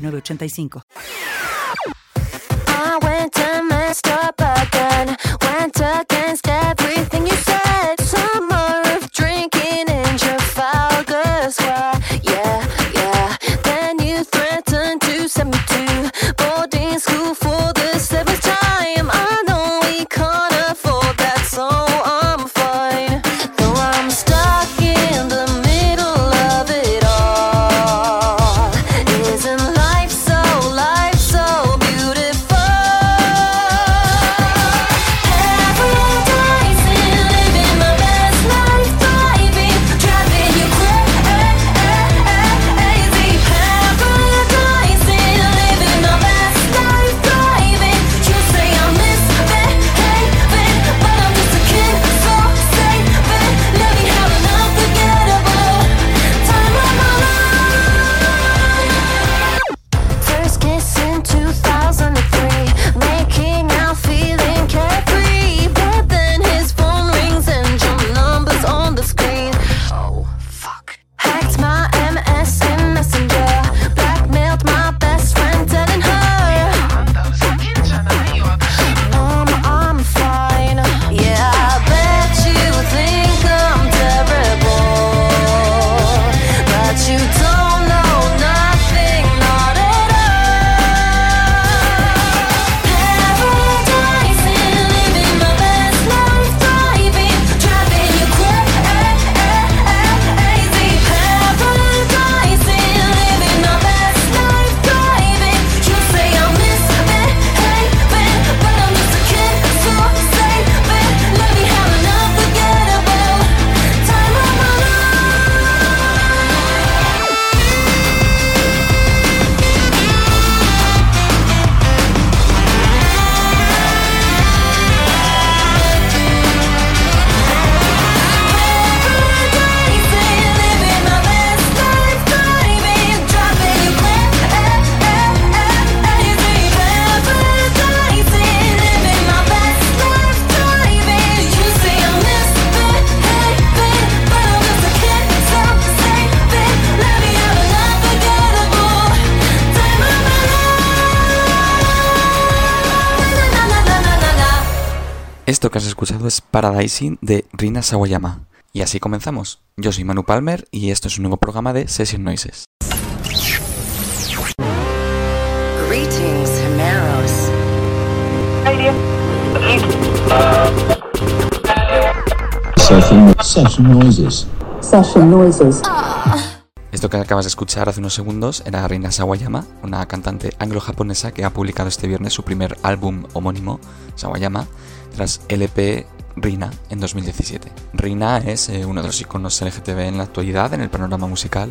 985. I went. Has escuchado es Paradising de Rina Sawayama. Y así comenzamos. Yo soy Manu Palmer y esto es un nuevo programa de Session Noises. Greetings, Himeros. Session, session noises. Session noises. Esto que acabas de escuchar hace unos segundos era Rina Sawayama, una cantante anglo-japonesa que ha publicado este viernes su primer álbum homónimo, Sawayama, tras LP Rina en 2017. Rina es eh, uno de los iconos LGTB en la actualidad en el panorama musical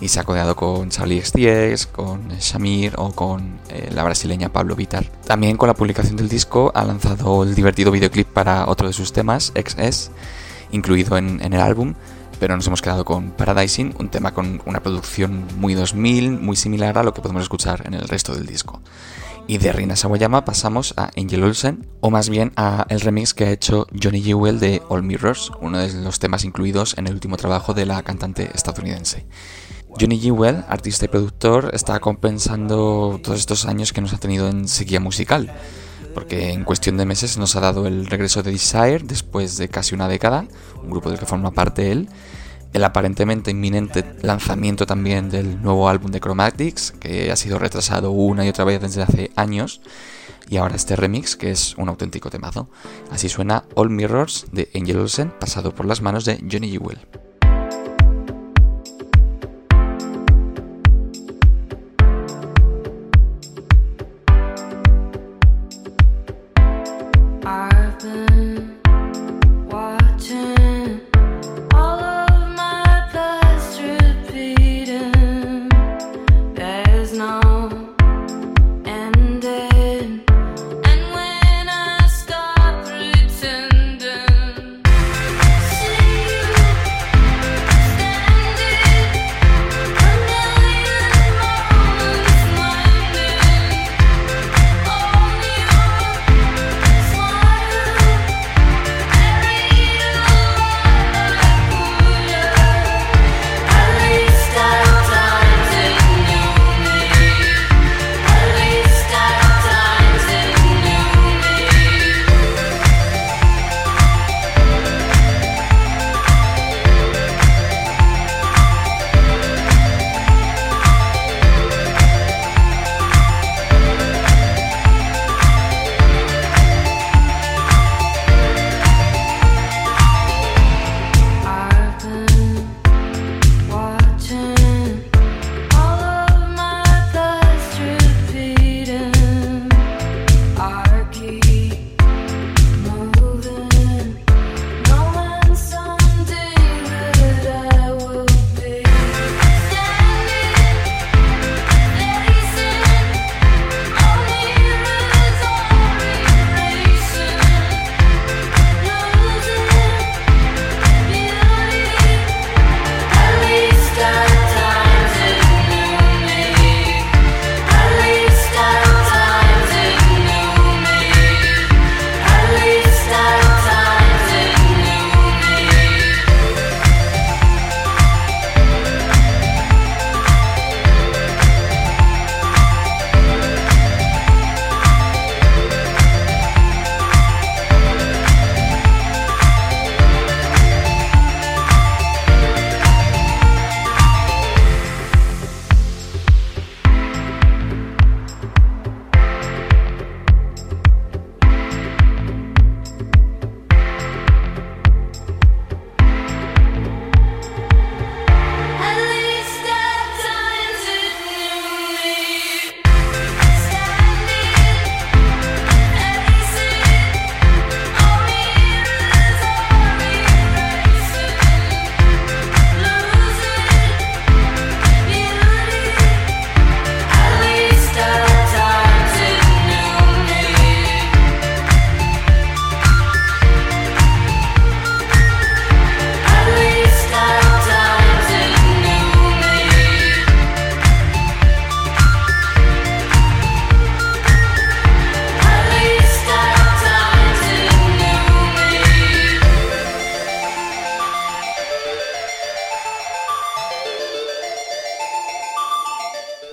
y se ha codeado con Charlie XTX, con Shamir o con eh, la brasileña Pablo Vitar. También con la publicación del disco ha lanzado el divertido videoclip para otro de sus temas, XS, incluido en, en el álbum, pero nos hemos quedado con Paradising, un tema con una producción muy 2000, muy similar a lo que podemos escuchar en el resto del disco. Y de Rina Sawayama pasamos a Angel Olsen, o más bien a el remix que ha hecho Johnny Jewel de All Mirrors, uno de los temas incluidos en el último trabajo de la cantante estadounidense. Johnny Jewel, artista y productor, está compensando todos estos años que nos ha tenido en sequía musical, porque en cuestión de meses nos ha dado el regreso de Desire después de casi una década, un grupo del que forma parte él, el aparentemente inminente lanzamiento también del nuevo álbum de Chromatics, que ha sido retrasado una y otra vez desde hace años, y ahora este remix, que es un auténtico temazo. Así suena All Mirrors de Angel Olsen, pasado por las manos de Johnny Jewel.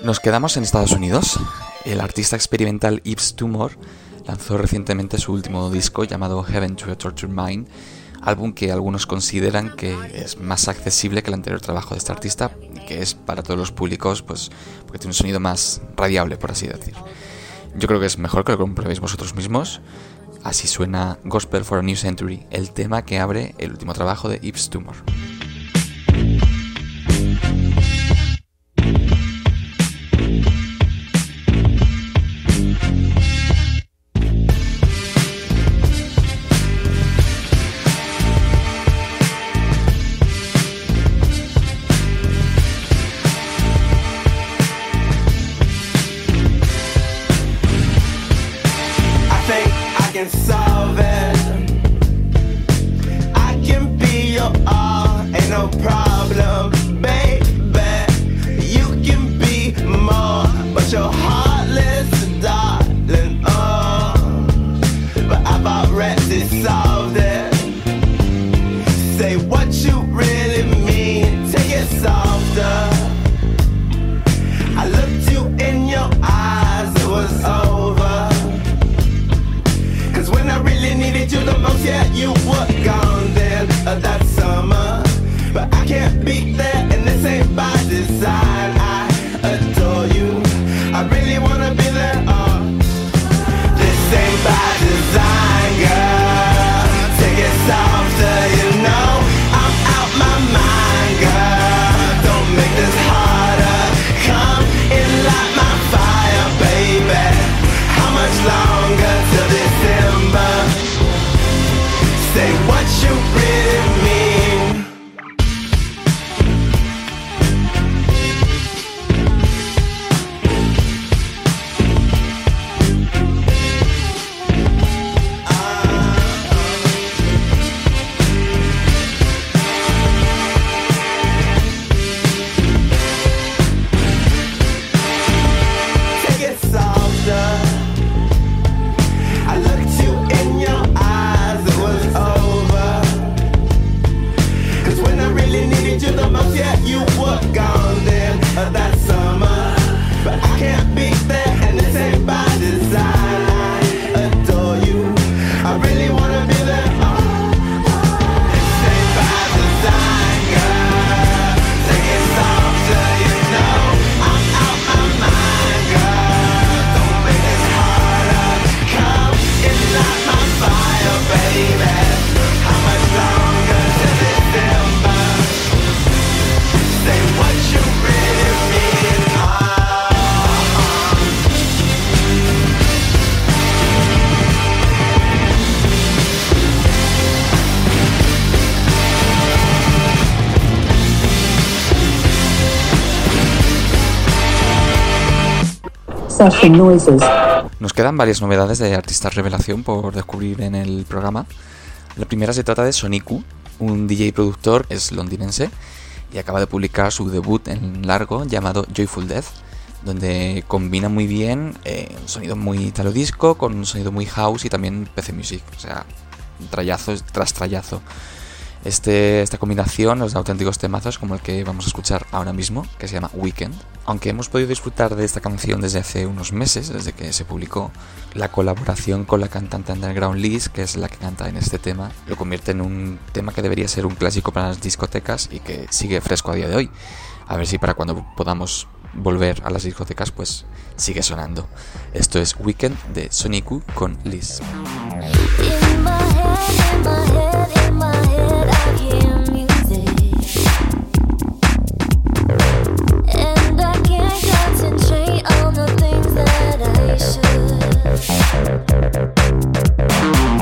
Nos quedamos en Estados Unidos. El artista experimental Yves Tumor lanzó recientemente su último disco llamado Heaven to a Tortured Mind, álbum que algunos consideran que es más accesible que el anterior trabajo de este artista, que es para todos los públicos, pues porque tiene un sonido más radiable, por así decir. Yo creo que es mejor que lo comprobéis vosotros mismos. Así suena Gospel for a New Century, el tema que abre el último trabajo de Yves Tumor. I Nos quedan varias novedades de artistas revelación por descubrir en el programa. La primera se trata de Soniku, un DJ productor, es londinense y acaba de publicar su debut en largo llamado Joyful Death, donde combina muy bien eh, un sonido muy italo disco con un sonido muy house y también PC music, o sea, trayazo tras trayazo. Este, esta combinación da auténticos temazos como el que vamos a escuchar ahora mismo, que se llama Weekend. Aunque hemos podido disfrutar de esta canción desde hace unos meses, desde que se publicó, la colaboración con la cantante underground Liz, que es la que canta en este tema, lo convierte en un tema que debería ser un clásico para las discotecas y que sigue fresco a día de hoy. A ver si para cuando podamos volver a las discotecas, pues sigue sonando. Esto es Weekend de Soniku con Liz. Thank you.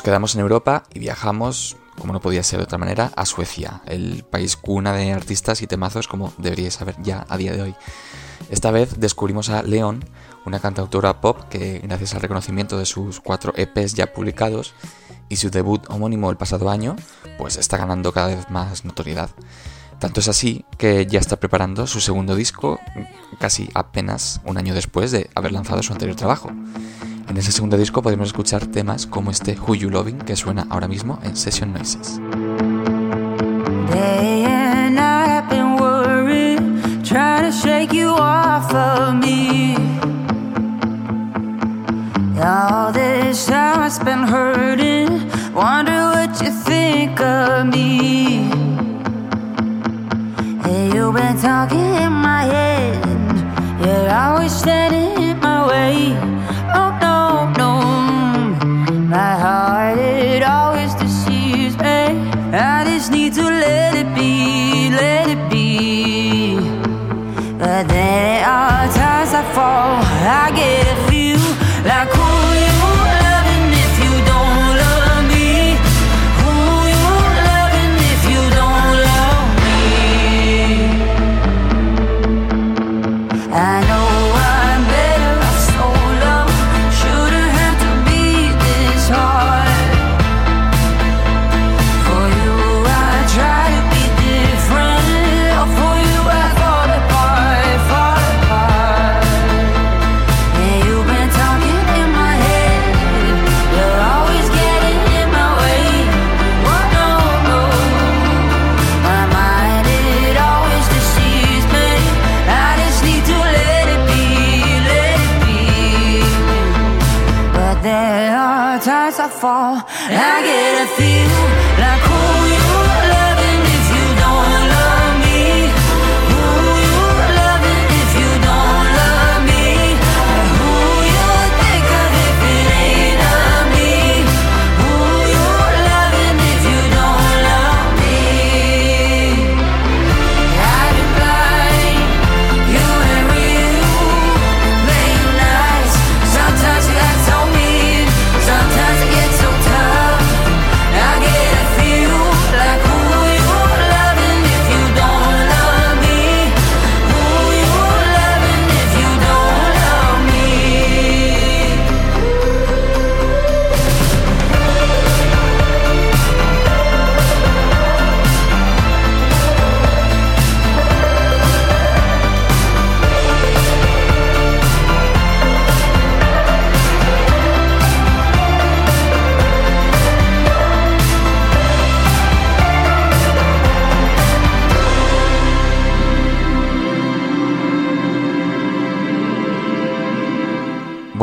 Nos quedamos en Europa y viajamos, como no podía ser de otra manera, a Suecia, el país cuna de artistas y temazos como deberíais saber ya a día de hoy. Esta vez descubrimos a Leon, una cantautora pop que, gracias al reconocimiento de sus cuatro EPs ya publicados y su debut homónimo el pasado año, pues está ganando cada vez más notoriedad. Tanto es así que ya está preparando su segundo disco casi apenas un año después de haber lanzado su anterior trabajo. En ese segundo disco podemos escuchar temas como este Who You Loving que suena ahora mismo en Session Noises.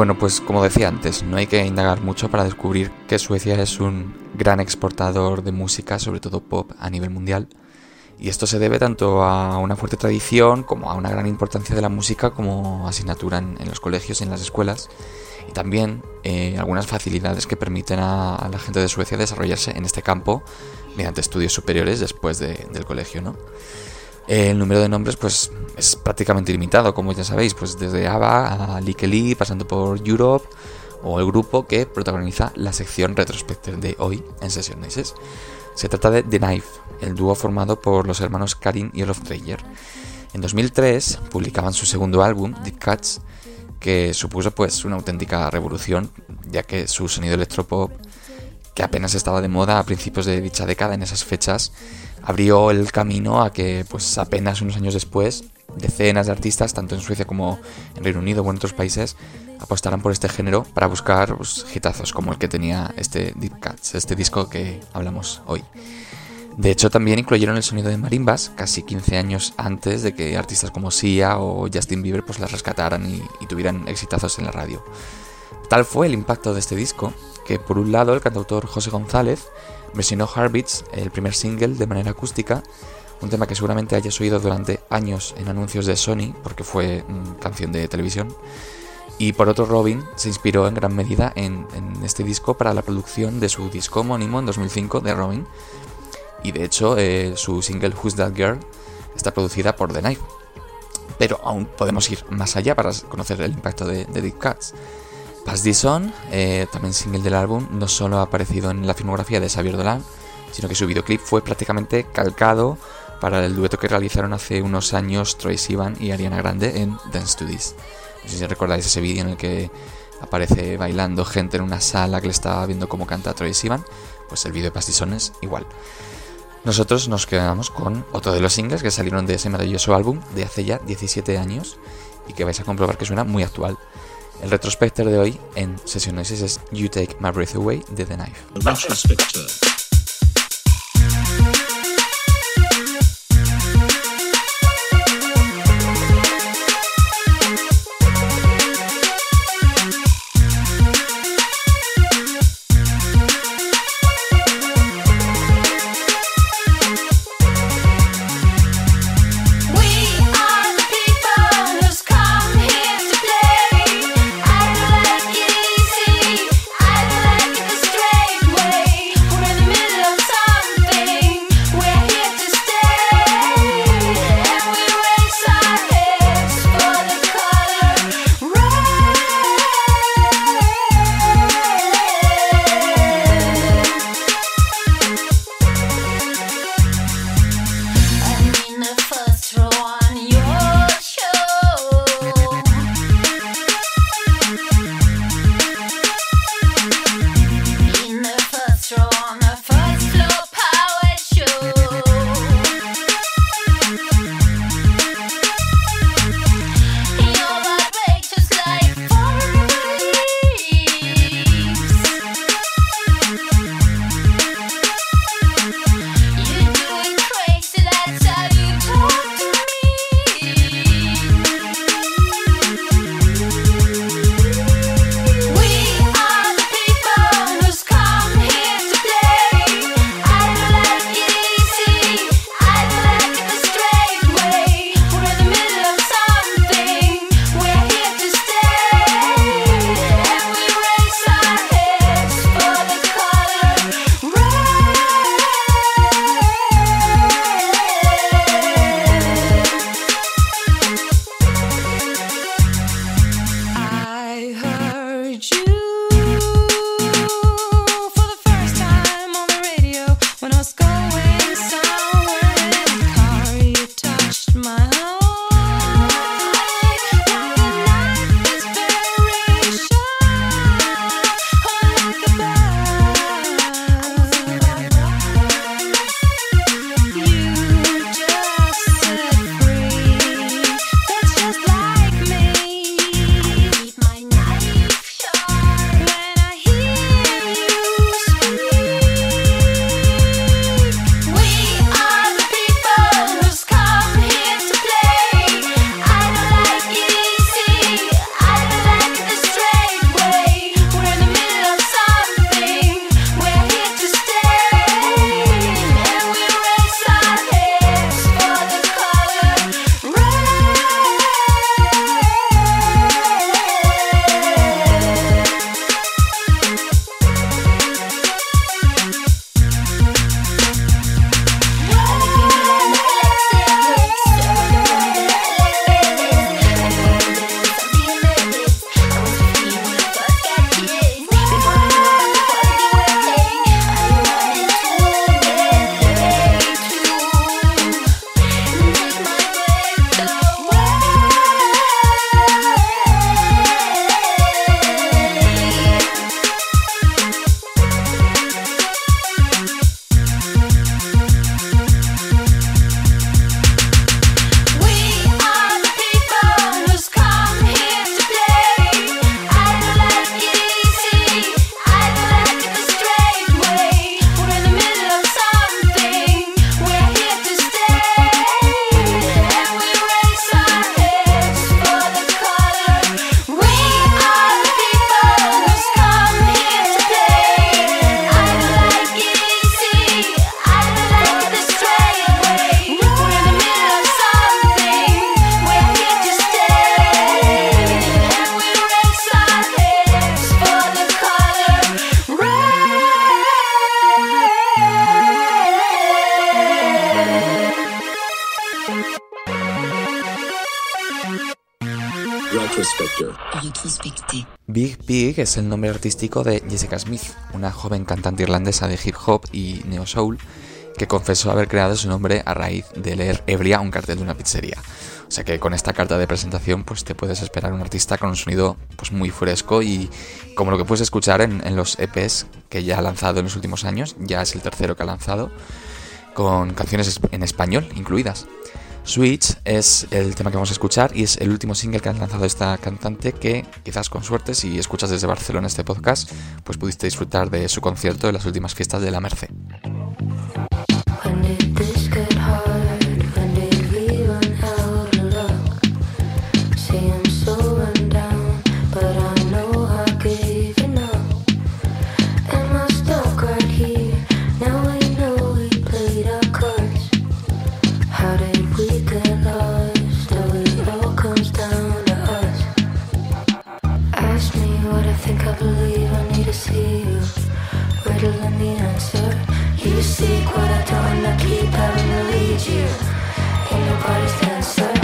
Bueno, pues como decía antes, no hay que indagar mucho para descubrir que Suecia es un gran exportador de música, sobre todo pop, a nivel mundial. Y esto se debe tanto a una fuerte tradición como a una gran importancia de la música como asignatura en, los colegios y en las escuelas. Y también eh, algunas facilidades que permiten a, la gente de Suecia desarrollarse en este campo mediante estudios superiores después de- del colegio, ¿no? El número de nombres pues es prácticamente ilimitado, como ya sabéis, pues desde ABBA a Likely, pasando por Europe o el grupo que protagoniza la sección retrospective de hoy en Session. Se trata de The Knife, el dúo formado por los hermanos Karin y Olof Dreyer. En 2003 publicaban su segundo álbum, Deep Cuts, que supuso pues una auténtica revolución, ya que su sonido electropop que apenas estaba de moda a principios de dicha década en esas fechas, abrió el camino a que, pues apenas unos años después, decenas de artistas, tanto en Suecia como en Reino Unido o en otros países, apostaran por este género para buscar pues, hitazos como el que tenía este Deep Cuts, este disco que hablamos hoy. De hecho, también incluyeron el sonido de marimbas casi 15 años antes de que artistas como Sia o Justin Bieber pues las rescataran y, y tuvieran exitazos en la radio. Tal fue el impacto de este disco que por un lado el cantautor José González versionó Heartbeats, el primer single de manera acústica, un tema que seguramente hayas oído durante años en anuncios de Sony porque fue mm, canción de televisión. Y por otro Robin se inspiró en gran medida en, este disco para la producción de su disco homónimo en 2005 de Robin. Y de hecho eh, su single Who's That Girl está producida por The Knife. Pero aún podemos ir más allá para conocer el impacto de, de Deep Cuts. Pass This eh, también single del álbum, no solo ha aparecido en la filmografía de Xavier Dolan, sino que su videoclip fue prácticamente calcado para el dueto que realizaron hace unos años Troy Sivan y Ariana Grande en Dance to This. No sé si recordáis ese vídeo en el que aparece bailando gente en una sala que le estaba viendo cómo canta Troy Sivan, pues el vídeo de Pass es igual. Nosotros nos quedamos con otro de los singles que salieron de ese maravilloso álbum de hace ya 17 años y que vais a comprobar que suena muy actual. El retrospector de hoy en Session Noises es You Take My Breath Away de The Knife. Big Pig es el nombre artístico de Jessica Smith, una joven cantante irlandesa de hip hop y neo soul que confesó haber creado su nombre a raíz de leer ebria un cartel de una pizzería. O sea que con esta carta de presentación pues te puedes esperar un artista con un sonido pues muy fresco y como lo que puedes escuchar en, los EPs que ya ha lanzado en los últimos años, ya es el tercero que ha lanzado, con canciones es- en español incluidas. Switch es el tema que vamos a escuchar y es el último single que ha lanzado esta cantante que quizás con suerte si escuchas desde Barcelona este podcast pues pudiste disfrutar de su concierto en las últimas fiestas de la Merced. Riddling the answer. You seek what I don't, I keep having to lead you. Ain't nobody's answer.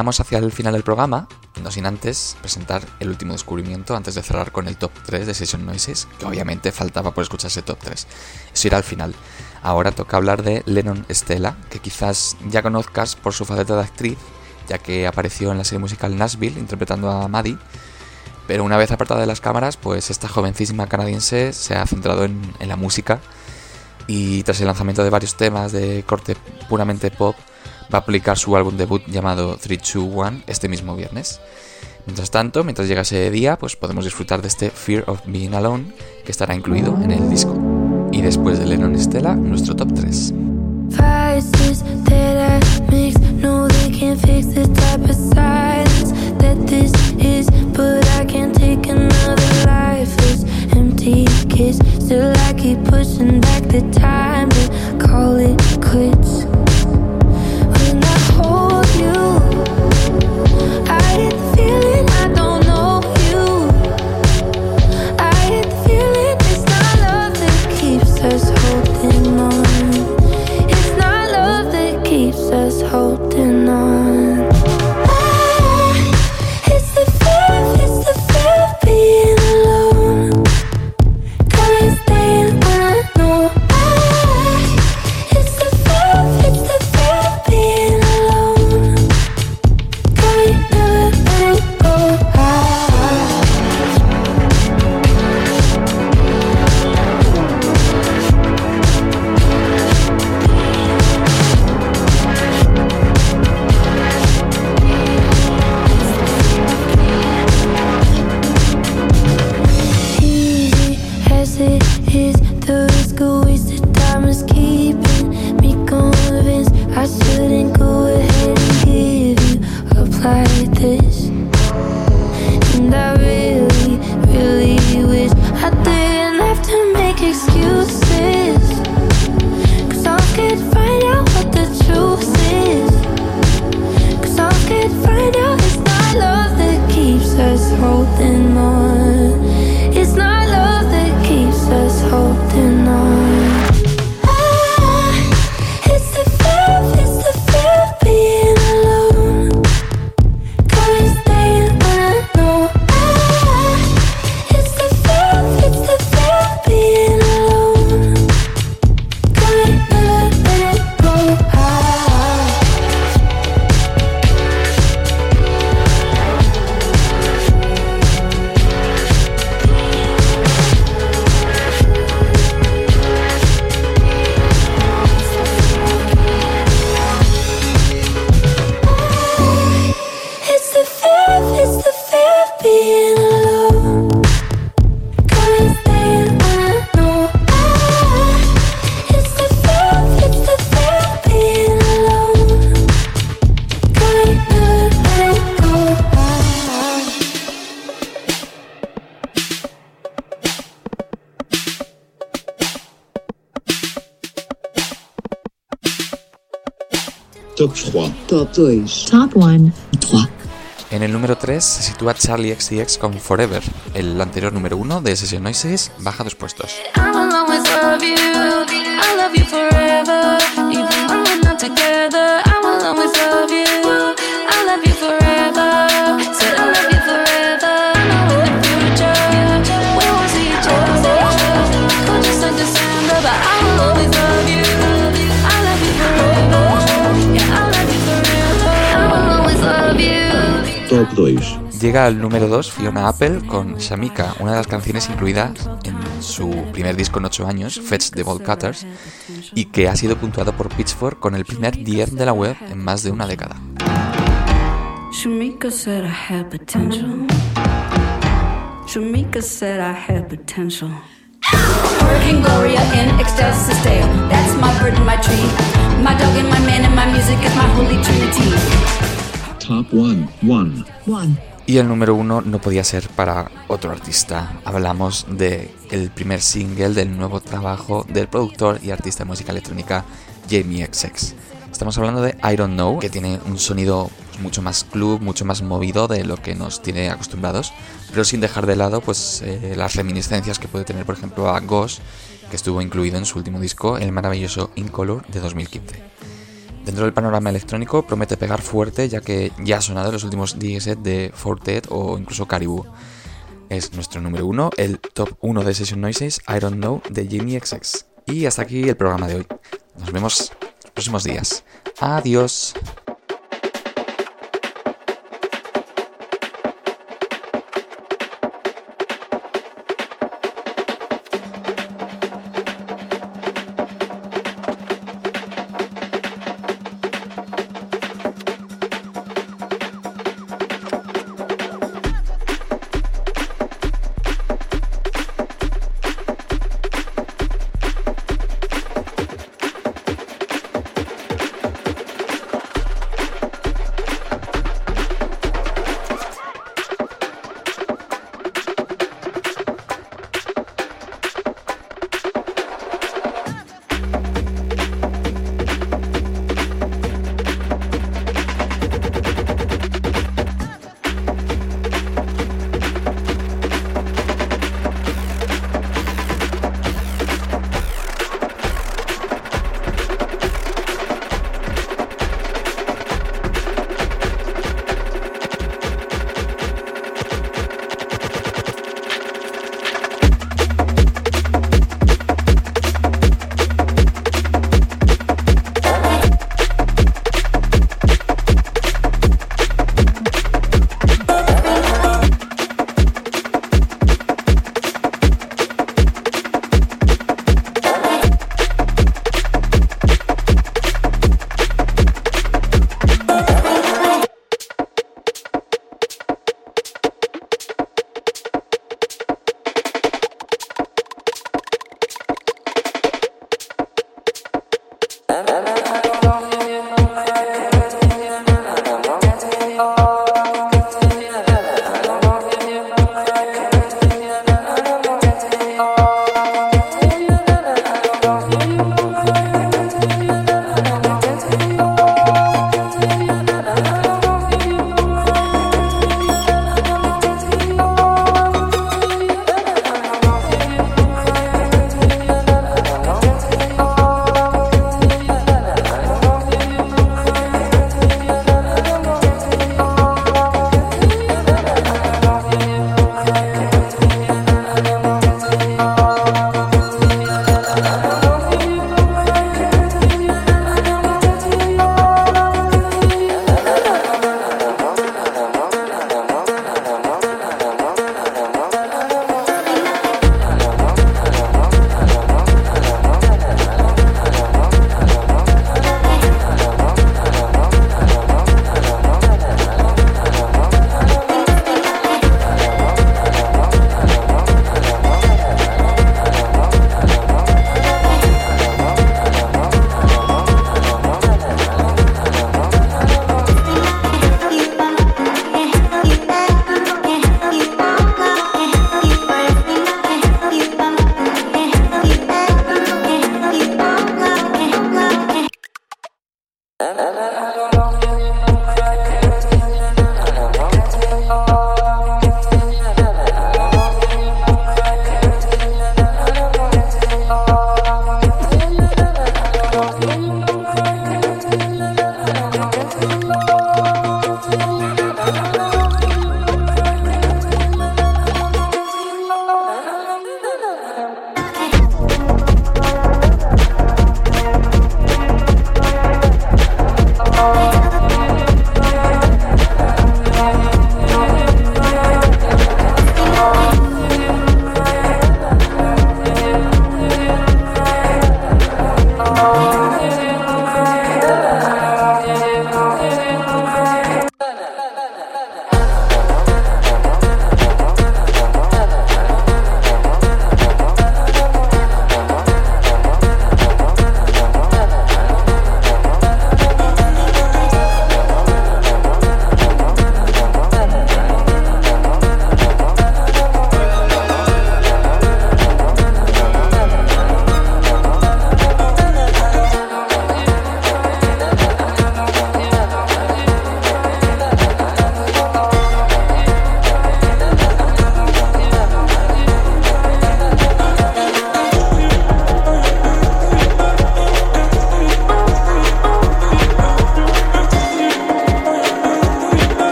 Hacia el final del programa, no sin antes presentar el último descubrimiento antes de cerrar con el top 3 de Session Noises, que obviamente faltaba por escuchar ese top 3. Eso irá al final. Ahora toca hablar de Lennon Stella, que quizás ya conozcas por su faceta de actriz, ya que apareció en la serie musical Nashville interpretando a Maddie. Pero una vez apartada de las cámaras, pues esta jovencísima canadiense se ha centrado en, en la música y tras el lanzamiento de varios temas de corte puramente pop, va a publicar su álbum debut llamado 321 este mismo viernes. Mientras tanto, mientras llega ese día, pues podemos disfrutar de este Fear of Being Alone que estará incluido en el disco. Y después de Lennon Stella, nuestro top 3. Vices that I mix, no, they can't fix the type of silence that this is. But I can't take another lifeless, empty kiss. Still, I keep pushing back the time to call it quits. I get the Top 2. Top 1. 3. En el número 3 se sitúa Charlie XCX con Forever. El anterior número 1 de Session Noises baja dos puestos. I will Top 2. Llega al número 2 Fiona Apple con Shamika, una de las canciones incluidas en su primer disco en 8 años, Fetch the Ball Cutters, y que ha sido puntuado por Pitchfork con el primer 10 de la web en más de una década. Shamika said I had potential. Shamika said I had potential. Hurricane Gloria in ecstasy stale. That's my bird and my tree. My dog and my man and my music is my holy trinity. Top 1. 1. 1. Y el número 1 no podía ser para otro artista. Hablamos de el primer single del nuevo trabajo del productor y artista de música electrónica Jamie XX. Estamos hablando de I Don't Know, que tiene un sonido mucho más club, mucho más movido de lo que nos tiene acostumbrados, pero sin dejar de lado pues eh, las reminiscencias que puede tener, por ejemplo, a Ghost, que estuvo incluido en su último disco, el maravilloso In Color de 2015. Dentro del panorama electrónico promete pegar fuerte ya que ya ha sonado en los últimos DJs de Fortet o incluso Caribou. Es nuestro número uno, el top 1 de Session Noises, I Don't Know de Jimmy XX. Y hasta aquí el programa de hoy. Nos vemos los próximos días. Adiós.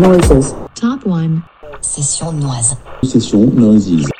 Noises. Top 1. Session noise. Session noises.